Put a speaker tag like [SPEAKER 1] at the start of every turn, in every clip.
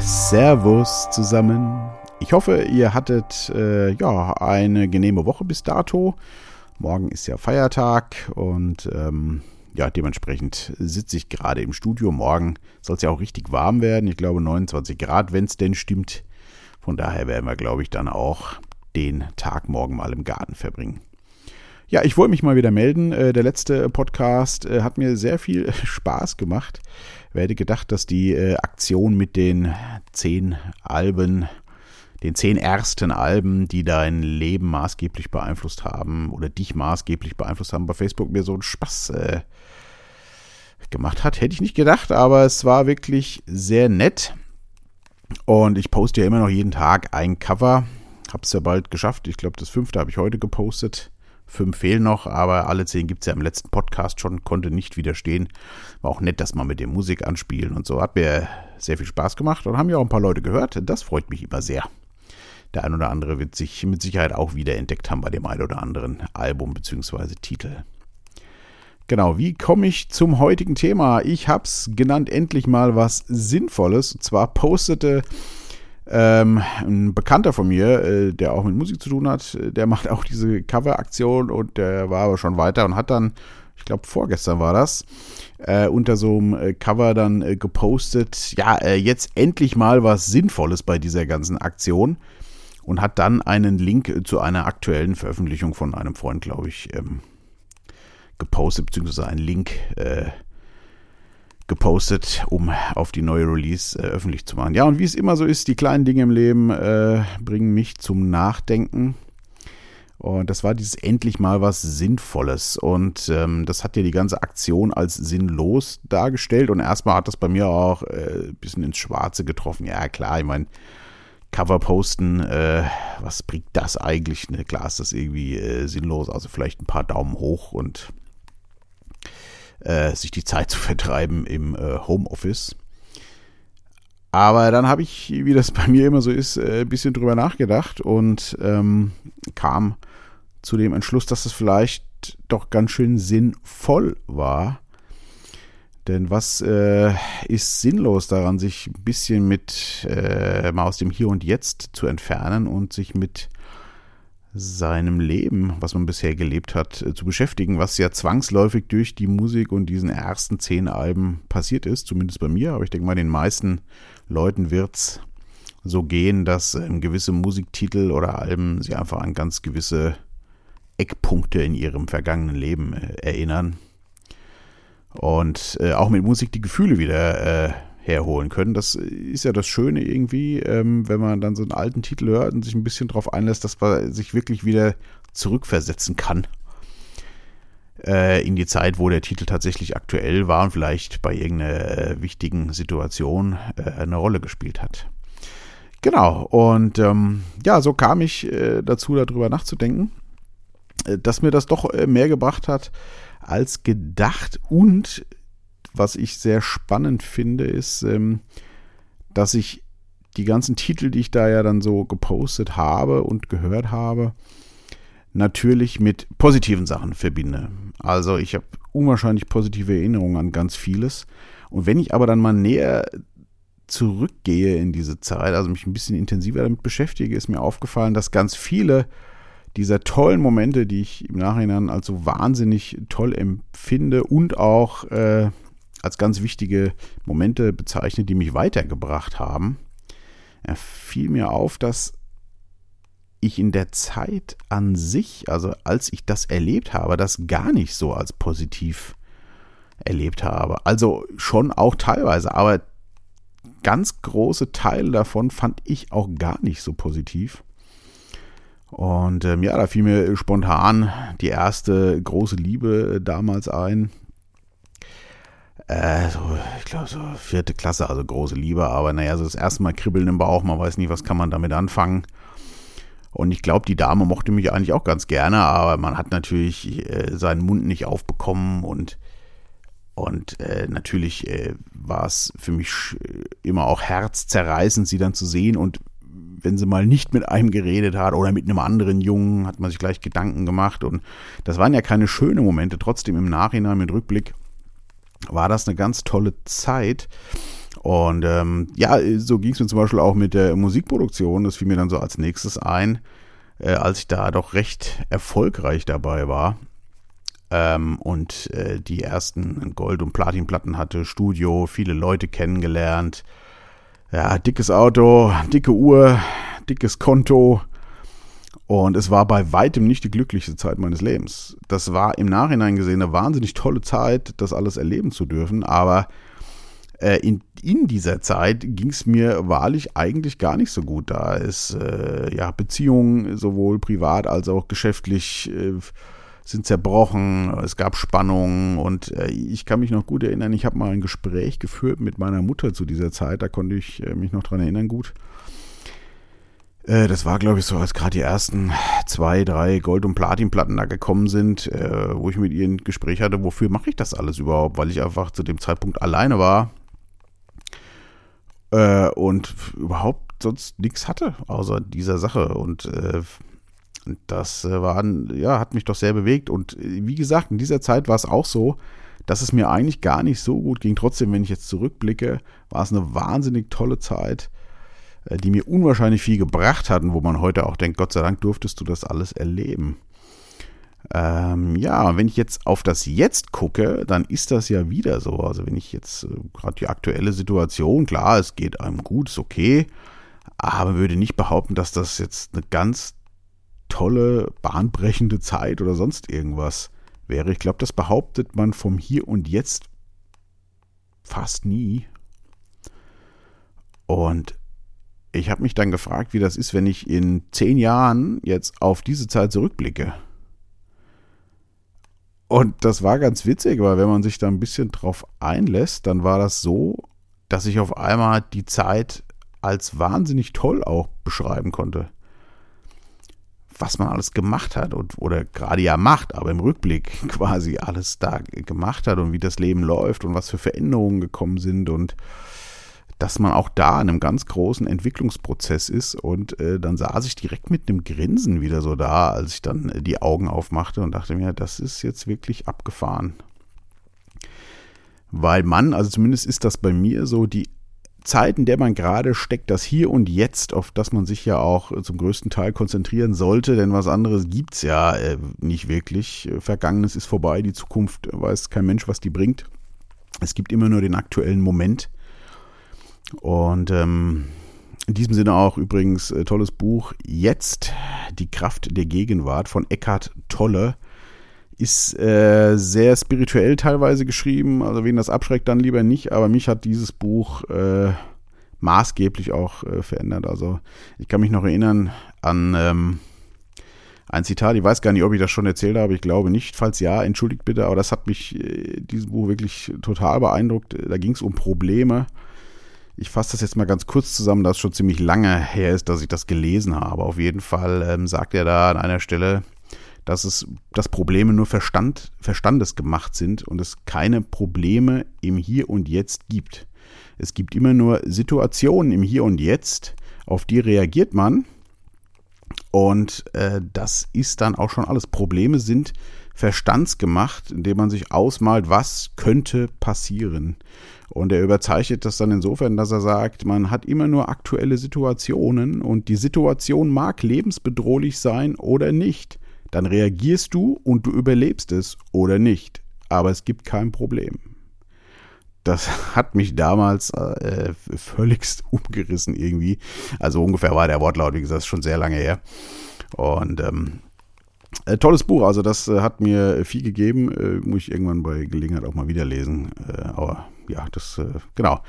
[SPEAKER 1] Servus zusammen. Ich hoffe, ihr hattet äh, ja eine genehme Woche bis dato. Morgen ist ja Feiertag und ähm, ja, dementsprechend sitze ich gerade im Studio. Morgen soll es ja auch richtig warm werden. Ich glaube 29 Grad, wenn es denn stimmt. Von daher werden wir, glaube ich, dann auch den Tag morgen mal im Garten verbringen. Ja, ich wollte mich mal wieder melden. Äh, der letzte Podcast äh, hat mir sehr viel Spaß gemacht. Wer hätte gedacht, dass die äh, Aktion mit den zehn Alben, den zehn ersten Alben, die dein Leben maßgeblich beeinflusst haben oder dich maßgeblich beeinflusst haben, bei Facebook mir so einen Spaß gemacht hat. Hätte ich nicht gedacht, aber es war wirklich sehr nett. Und ich poste ja immer noch jeden Tag ein Cover. Hab's ja bald geschafft. Ich glaube, das fünfte habe ich heute gepostet. Fünf fehlen noch, aber alle zehn gibt es ja im letzten Podcast schon, konnte nicht widerstehen. War auch nett, dass man mit der Musik anspielen und so. Hat mir sehr viel Spaß gemacht und haben ja auch ein paar Leute gehört. Das freut mich immer sehr. Der ein oder andere wird sich mit Sicherheit auch wieder entdeckt haben bei dem ein oder anderen Album bzw. Titel. Genau, wie komme ich zum heutigen Thema? Ich habe es genannt, endlich mal was Sinnvolles. Und zwar postete ähm, ein Bekannter von mir, äh, der auch mit Musik zu tun hat, äh, der macht auch diese Cover-Aktion und der war aber schon weiter und hat dann, ich glaube vorgestern war das, äh, unter so einem äh, Cover dann äh, gepostet, ja, äh, jetzt endlich mal was Sinnvolles bei dieser ganzen Aktion und hat dann einen Link zu einer aktuellen Veröffentlichung von einem Freund, glaube ich, ähm, gepostet, beziehungsweise einen Link gepostet, um auf die neue Release äh, öffentlich zu machen. Ja, und wie es immer so ist, die kleinen Dinge im Leben äh, bringen mich zum Nachdenken. Und das war dieses endlich mal was Sinnvolles. Und ähm, das hat ja die ganze Aktion als sinnlos dargestellt. Und erstmal hat das bei mir auch äh, ein bisschen ins Schwarze getroffen. Ja, klar, ich meine, Cover posten, äh, was bringt das eigentlich? Ne? Klar ist das irgendwie äh, sinnlos. Also vielleicht ein paar Daumen hoch und äh, sich die Zeit zu vertreiben im äh, Homeoffice. Aber dann habe ich, wie das bei mir immer so ist, äh, ein bisschen drüber nachgedacht und ähm, kam zu dem Entschluss, dass es vielleicht doch ganz schön sinnvoll war. Denn was äh, ist sinnlos daran, sich ein bisschen mit äh, mal aus dem Hier und Jetzt zu entfernen und sich mit seinem Leben, was man bisher gelebt hat, äh, zu beschäftigen, was ja zwangsläufig durch die Musik und diesen ersten zehn Alben passiert ist, zumindest bei mir, aber ich denke mal, den meisten Leuten wird es so gehen, dass ähm, gewisse Musiktitel oder Alben sie einfach an ganz gewisse Eckpunkte in ihrem vergangenen Leben äh, erinnern. Und äh, auch mit Musik die Gefühle wieder herholen können. Das ist ja das Schöne irgendwie, ähm, wenn man dann so einen alten Titel hört und sich ein bisschen darauf einlässt, dass man sich wirklich wieder zurückversetzen kann äh, in die Zeit, wo der Titel tatsächlich aktuell war und vielleicht bei irgendeiner äh, wichtigen Situation äh, eine Rolle gespielt hat. Genau, und ähm, ja, so kam ich äh, dazu, darüber nachzudenken, äh, dass mir das doch äh, mehr gebracht hat als gedacht und was ich sehr spannend finde, ist, ähm, dass ich die ganzen Titel, die ich da ja dann so gepostet habe und gehört habe, natürlich mit positiven Sachen verbinde. Also ich habe unwahrscheinlich positive Erinnerungen an ganz vieles. Und wenn ich aber dann mal näher zurückgehe in diese Zeit, also mich ein bisschen intensiver damit beschäftige, ist mir aufgefallen, dass ganz viele dieser tollen Momente, die ich im Nachhinein als so wahnsinnig toll empfinde und auch äh, als ganz wichtige Momente bezeichnet, die mich weitergebracht haben, fiel mir auf, dass ich in der Zeit an sich, also als ich das erlebt habe, das gar nicht so als positiv erlebt habe. Also schon auch teilweise, aber ganz große Teile davon fand ich auch gar nicht so positiv. Und ähm, ja, da fiel mir spontan die erste große Liebe damals ein, äh, so, ich glaube, so vierte Klasse, also große Liebe, aber naja, so das erste Mal kribbeln im Bauch, man weiß nicht, was kann man damit anfangen. Und ich glaube, die Dame mochte mich eigentlich auch ganz gerne, aber man hat natürlich äh, seinen Mund nicht aufbekommen und, und äh, natürlich äh, war es für mich immer auch herzzerreißend, sie dann zu sehen. Und wenn sie mal nicht mit einem geredet hat oder mit einem anderen Jungen, hat man sich gleich Gedanken gemacht. Und das waren ja keine schönen Momente, trotzdem im Nachhinein mit Rückblick war das eine ganz tolle Zeit. Und ähm, ja, so ging es mir zum Beispiel auch mit der Musikproduktion. Das fiel mir dann so als nächstes ein, äh, als ich da doch recht erfolgreich dabei war ähm, und äh, die ersten Gold- und Platinplatten hatte, Studio, viele Leute kennengelernt. Ja, dickes Auto, dicke Uhr, dickes Konto. Und es war bei weitem nicht die glücklichste Zeit meines Lebens. Das war im Nachhinein gesehen eine wahnsinnig tolle Zeit, das alles erleben zu dürfen. Aber äh, in, in dieser Zeit ging es mir wahrlich eigentlich gar nicht so gut. Da ist äh, ja Beziehungen sowohl privat als auch geschäftlich äh, sind zerbrochen, es gab Spannungen und äh, ich kann mich noch gut erinnern, ich habe mal ein Gespräch geführt mit meiner Mutter zu dieser Zeit, da konnte ich äh, mich noch dran erinnern gut. Äh, das war, glaube ich, so, als gerade die ersten zwei, drei Gold- und Platinplatten da gekommen sind, äh, wo ich mit ihr ein Gespräch hatte, wofür mache ich das alles überhaupt? Weil ich einfach zu dem Zeitpunkt alleine war äh, und überhaupt sonst nichts hatte außer dieser Sache. Und äh, das äh, war, ja, hat mich doch sehr bewegt. Und wie gesagt, in dieser Zeit war es auch so, dass es mir eigentlich gar nicht so gut ging. Trotzdem, wenn ich jetzt zurückblicke, war es eine wahnsinnig tolle Zeit, die mir unwahrscheinlich viel gebracht hat und wo man heute auch denkt, Gott sei Dank durftest du das alles erleben. Ähm, ja, wenn ich jetzt auf das Jetzt gucke, dann ist das ja wieder so. Also wenn ich jetzt äh, gerade die aktuelle Situation, klar, es geht einem gut, ist okay, aber würde nicht behaupten, dass das jetzt eine ganz tolle, bahnbrechende Zeit oder sonst irgendwas wäre. Ich glaube, das behauptet man vom Hier und Jetzt fast nie. Und ich habe mich dann gefragt, wie das ist, wenn ich in zehn Jahren jetzt auf diese Zeit zurückblicke. Und das war ganz witzig, weil wenn man sich da ein bisschen drauf einlässt, dann war das so, dass ich auf einmal die Zeit als wahnsinnig toll auch beschreiben konnte was man alles gemacht hat und oder gerade ja macht, aber im Rückblick quasi alles da gemacht hat und wie das Leben läuft und was für Veränderungen gekommen sind und dass man auch da in einem ganz großen Entwicklungsprozess ist und äh, dann saß ich direkt mit einem Grinsen wieder so da, als ich dann äh, die Augen aufmachte und dachte mir, das ist jetzt wirklich abgefahren. Weil man, also zumindest ist das bei mir so, die Zeit, in der man gerade steckt, das Hier und Jetzt, auf das man sich ja auch zum größten Teil konzentrieren sollte, denn was anderes gibt es ja äh, nicht wirklich. Vergangenes ist vorbei, die Zukunft weiß kein Mensch, was die bringt. Es gibt immer nur den aktuellen Moment. Und ähm, in diesem Sinne auch übrigens äh, tolles Buch Jetzt, die Kraft der Gegenwart von Eckhart Tolle. Ist äh, sehr spirituell teilweise geschrieben, also wen das abschreckt, dann lieber nicht, aber mich hat dieses Buch äh, maßgeblich auch äh, verändert. Also ich kann mich noch erinnern an ähm, ein Zitat, ich weiß gar nicht, ob ich das schon erzählt habe, ich glaube nicht, falls ja, entschuldigt bitte, aber das hat mich, äh, dieses Buch wirklich total beeindruckt. Da ging es um Probleme. Ich fasse das jetzt mal ganz kurz zusammen, da es schon ziemlich lange her ist, dass ich das gelesen habe. Auf jeden Fall ähm, sagt er da an einer Stelle, dass es, dass Probleme nur Verstand, Verstandes sind und es keine Probleme im Hier und Jetzt gibt. Es gibt immer nur Situationen im Hier und Jetzt, auf die reagiert man. Und äh, das ist dann auch schon alles. Probleme sind verstandsgemacht, indem man sich ausmalt, was könnte passieren. Und er überzeichnet das dann insofern, dass er sagt, man hat immer nur aktuelle Situationen und die Situation mag lebensbedrohlich sein oder nicht dann reagierst du und du überlebst es oder nicht. Aber es gibt kein Problem. Das hat mich damals äh, völligst umgerissen irgendwie. Also ungefähr war der Wortlaut, wie gesagt, schon sehr lange her. Und ähm, äh, tolles Buch, also das äh, hat mir viel gegeben. Äh, muss ich irgendwann bei Gelegenheit auch mal wieder lesen. Äh, aber ja, das, äh, genau.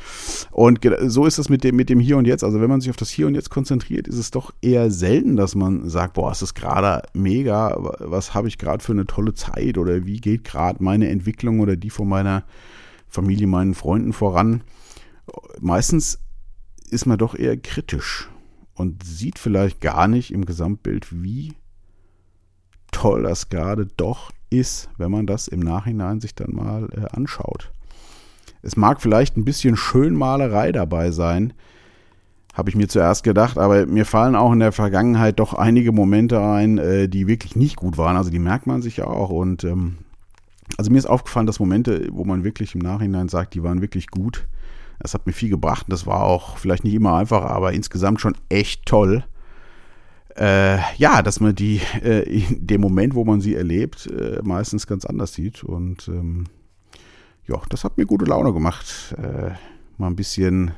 [SPEAKER 1] Und so ist es mit dem, mit dem Hier und Jetzt. Also wenn man sich auf das Hier und Jetzt konzentriert, ist es doch eher selten, dass man sagt, boah, es ist gerade mega, was habe ich gerade für eine tolle Zeit oder wie geht gerade meine Entwicklung oder die von meiner Familie, meinen Freunden voran. Meistens ist man doch eher kritisch und sieht vielleicht gar nicht im Gesamtbild, wie toll das gerade doch ist, wenn man das im Nachhinein sich dann mal äh, anschaut. Es mag vielleicht ein bisschen Schönmalerei dabei sein, habe ich mir zuerst gedacht, aber mir fallen auch in der Vergangenheit doch einige Momente ein, äh, die wirklich nicht gut waren. Also die merkt man sich ja auch. Und ähm, also mir ist aufgefallen, dass Momente, wo man wirklich im Nachhinein sagt, die waren wirklich gut, Das hat mir viel gebracht. Das war auch vielleicht nicht immer einfach, aber insgesamt schon echt toll. Äh, ja, dass man die äh, in dem Moment, wo man sie erlebt, äh, meistens ganz anders sieht. Und ähm, ja, das hat mir gute Laune gemacht. Äh, mal ein bisschen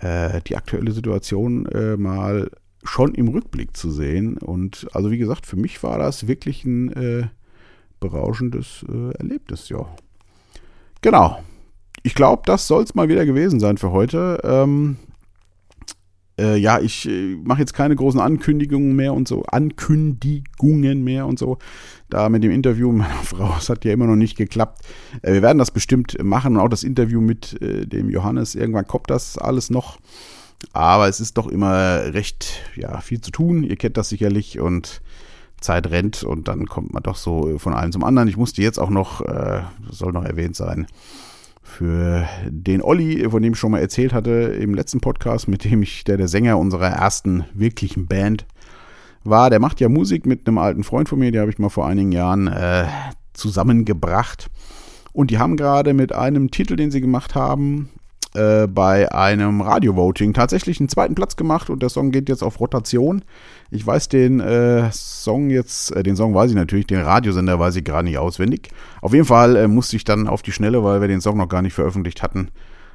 [SPEAKER 1] äh, die aktuelle Situation äh, mal schon im Rückblick zu sehen. Und also wie gesagt, für mich war das wirklich ein äh, berauschendes äh, Erlebnis, ja. Genau. Ich glaube, das soll es mal wieder gewesen sein für heute. Ähm, äh, ja, ich äh, mache jetzt keine großen Ankündigungen mehr und so, Ankündigungen mehr und so. Da mit dem Interview meiner Frau, es hat ja immer noch nicht geklappt. Äh, wir werden das bestimmt machen und auch das Interview mit äh, dem Johannes. Irgendwann kommt das alles noch. Aber es ist doch immer recht, ja, viel zu tun. Ihr kennt das sicherlich und Zeit rennt und dann kommt man doch so von einem zum anderen. Ich musste jetzt auch noch, äh, soll noch erwähnt sein, für den Olli, von dem ich schon mal erzählt hatte im letzten Podcast, mit dem ich, der der Sänger unserer ersten wirklichen Band war. Der macht ja Musik mit einem alten Freund von mir, die habe ich mal vor einigen Jahren äh, zusammengebracht. Und die haben gerade mit einem Titel, den sie gemacht haben, äh, bei einem Radio-Voting tatsächlich einen zweiten Platz gemacht und der Song geht jetzt auf Rotation. Ich weiß den äh, Song jetzt, äh, den Song weiß ich natürlich, den Radiosender weiß ich gerade nicht auswendig. Auf jeden Fall äh, musste ich dann auf die Schnelle, weil wir den Song noch gar nicht veröffentlicht hatten,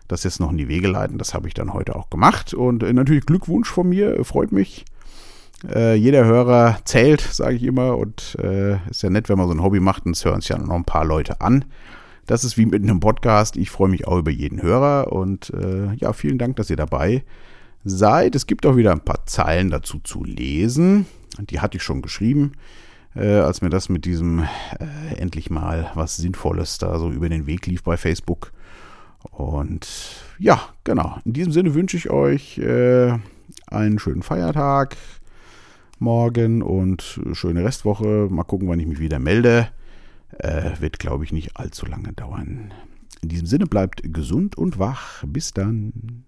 [SPEAKER 1] das jetzt noch in die Wege leiten. Das habe ich dann heute auch gemacht und äh, natürlich Glückwunsch von mir, freut mich. Äh, jeder Hörer zählt, sage ich immer. Und äh, ist ja nett, wenn man so ein Hobby macht und es hören sich ja noch ein paar Leute an. Das ist wie mit einem Podcast. Ich freue mich auch über jeden Hörer und äh, ja, vielen Dank, dass ihr dabei seid. Es gibt auch wieder ein paar Zeilen dazu zu lesen. Die hatte ich schon geschrieben, äh, als mir das mit diesem äh, endlich mal was Sinnvolles da so über den Weg lief bei Facebook. Und ja, genau. In diesem Sinne wünsche ich euch äh, einen schönen Feiertag morgen und schöne Restwoche. Mal gucken, wann ich mich wieder melde. Äh, wird, glaube ich, nicht allzu lange dauern. In diesem Sinne bleibt gesund und wach. Bis dann.